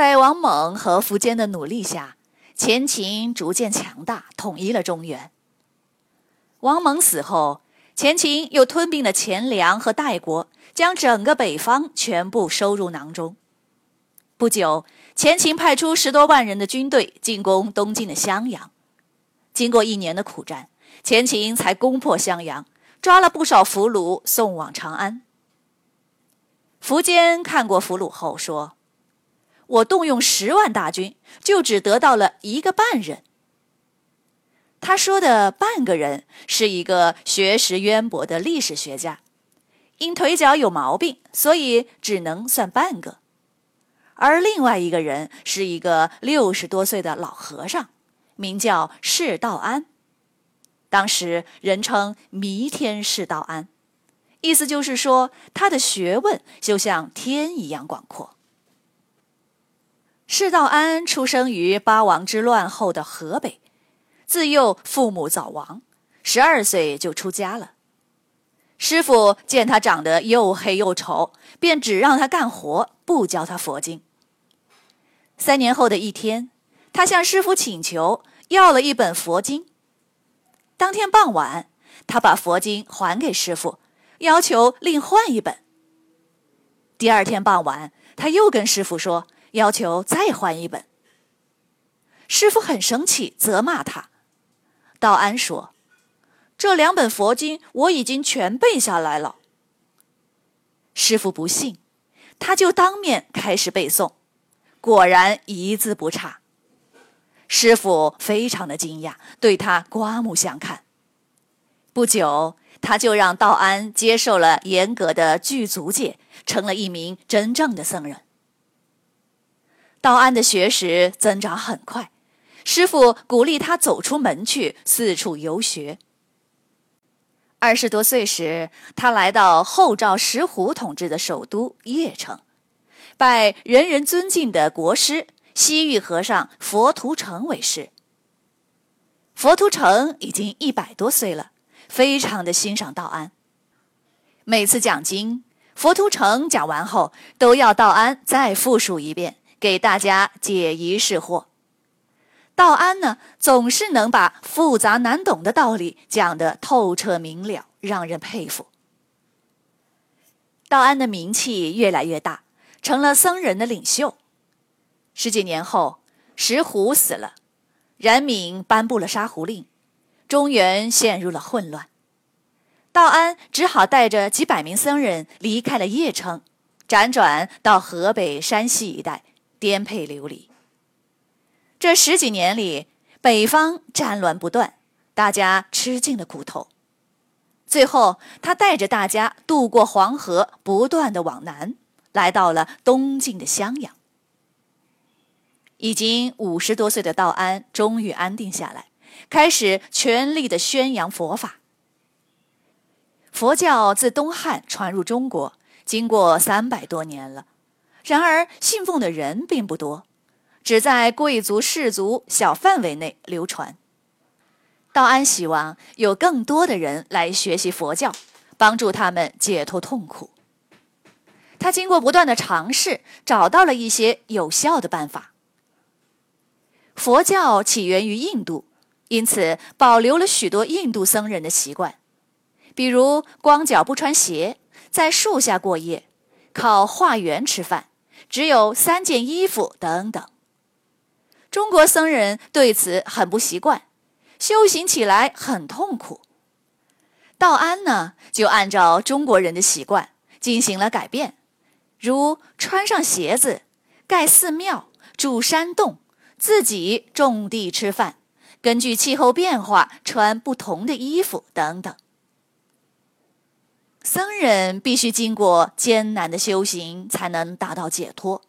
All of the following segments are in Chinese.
在王猛和苻坚的努力下，前秦逐渐强大，统一了中原。王猛死后，前秦又吞并了钱粮和代国，将整个北方全部收入囊中。不久，前秦派出十多万人的军队进攻东晋的襄阳。经过一年的苦战，前秦才攻破襄阳，抓了不少俘虏送往长安。苻坚看过俘虏后说。我动用十万大军，就只得到了一个半人。他说的半个人是一个学识渊博的历史学家，因腿脚有毛病，所以只能算半个。而另外一个人是一个六十多岁的老和尚，名叫释道安，当时人称弥天释道安，意思就是说他的学问就像天一样广阔。释道安出生于八王之乱后的河北，自幼父母早亡，十二岁就出家了。师傅见他长得又黑又丑，便只让他干活，不教他佛经。三年后的一天，他向师傅请求要了一本佛经。当天傍晚，他把佛经还给师傅，要求另换一本。第二天傍晚，他又跟师傅说。要求再换一本。师傅很生气，责骂他。道安说：“这两本佛经我已经全背下来了。”师傅不信，他就当面开始背诵，果然一字不差。师傅非常的惊讶，对他刮目相看。不久，他就让道安接受了严格的具足戒，成了一名真正的僧人。道安的学识增长很快，师傅鼓励他走出门去四处游学。二十多岁时，他来到后赵石虎统治的首都邺城，拜人人尊敬的国师西域和尚佛图澄为师。佛图澄已经一百多岁了，非常的欣赏道安。每次讲经，佛图澄讲完后，都要道安再复述一遍。给大家解疑释惑，道安呢总是能把复杂难懂的道理讲得透彻明了，让人佩服。道安的名气越来越大，成了僧人的领袖。十几年后，石虎死了，冉闵颁布了杀胡令，中原陷入了混乱。道安只好带着几百名僧人离开了邺城，辗转到河北、山西一带。颠沛流离。这十几年里，北方战乱不断，大家吃尽了苦头。最后，他带着大家渡过黄河，不断的往南，来到了东晋的襄阳。已经五十多岁的道安终于安定下来，开始全力的宣扬佛法。佛教自东汉传入中国，经过三百多年了。然而，信奉的人并不多，只在贵族士族小范围内流传。道安希望有更多的人来学习佛教，帮助他们解脱痛苦。他经过不断的尝试，找到了一些有效的办法。佛教起源于印度，因此保留了许多印度僧人的习惯，比如光脚不穿鞋，在树下过夜，靠化缘吃饭。只有三件衣服等等。中国僧人对此很不习惯，修行起来很痛苦。道安呢，就按照中国人的习惯进行了改变，如穿上鞋子、盖寺庙、住山洞、自己种地吃饭、根据气候变化穿不同的衣服等等。僧人必须经过艰难的修行才能达到解脱，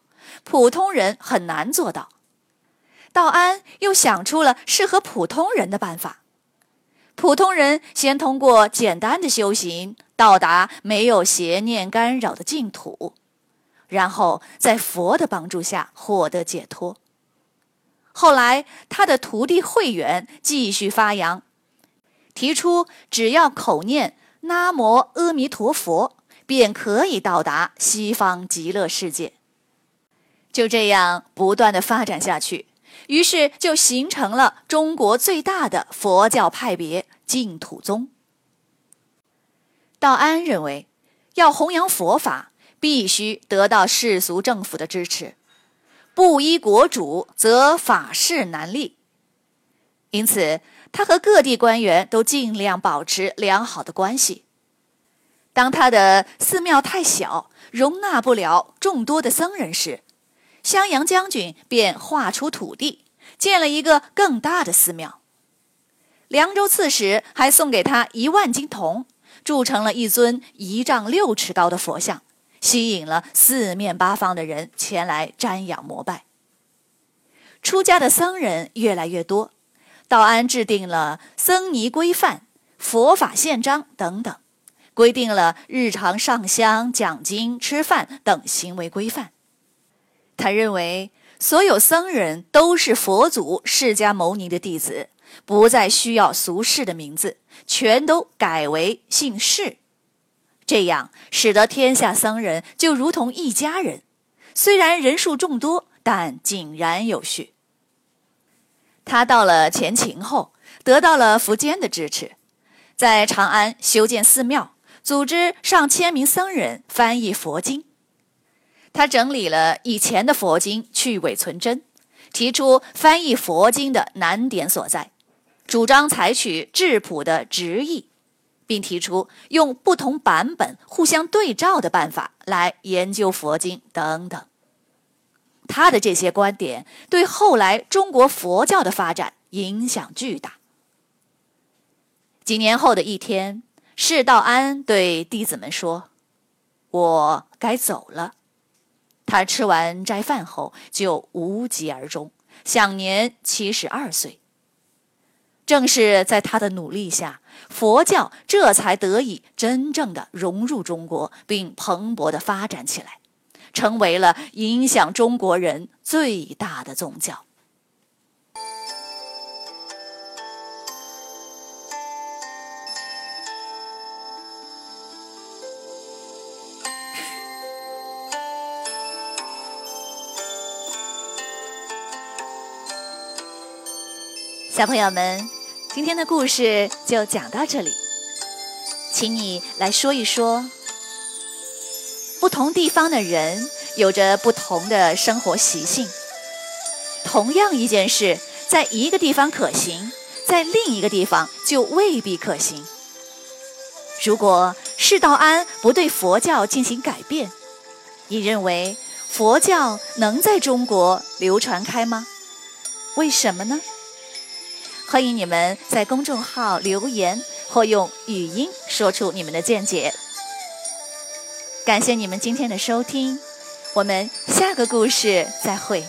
普通人很难做到。道安又想出了适合普通人的办法。普通人先通过简单的修行到达没有邪念干扰的净土，然后在佛的帮助下获得解脱。后来，他的徒弟慧远继续发扬，提出只要口念“南无阿弥陀佛”，便可以到达西方极乐世界。就这样不断的发展下去。于是就形成了中国最大的佛教派别净土宗。道安认为，要弘扬佛法，必须得到世俗政府的支持，不依国主，则法事难立。因此，他和各地官员都尽量保持良好的关系。当他的寺庙太小，容纳不了众多的僧人时，襄阳将军便划出土地，建了一个更大的寺庙。凉州刺史还送给他一万斤铜，铸成了一尊一丈六尺高的佛像，吸引了四面八方的人前来瞻仰膜拜。出家的僧人越来越多，道安制定了僧尼规范、佛法宪章等等，规定了日常上香、讲经、吃饭等行为规范。他认为，所有僧人都是佛祖释迦牟尼的弟子，不再需要俗世的名字，全都改为姓释。这样使得天下僧人就如同一家人，虽然人数众多，但井然有序。他到了前秦后，得到了苻坚的支持，在长安修建寺庙，组织上千名僧人翻译佛经。他整理了以前的佛经，去伪存真，提出翻译佛经的难点所在，主张采取质朴的直译，并提出用不同版本互相对照的办法来研究佛经等等。他的这些观点对后来中国佛教的发展影响巨大。几年后的一天，释道安对弟子们说：“我该走了。”他吃完斋饭后就无疾而终，享年七十二岁。正是在他的努力下，佛教这才得以真正的融入中国，并蓬勃的发展起来，成为了影响中国人最大的宗教。小朋友们，今天的故事就讲到这里，请你来说一说，不同地方的人有着不同的生活习性。同样一件事，在一个地方可行，在另一个地方就未必可行。如果释道安不对佛教进行改变，你认为佛教能在中国流传开吗？为什么呢？欢迎你们在公众号留言或用语音说出你们的见解。感谢你们今天的收听，我们下个故事再会。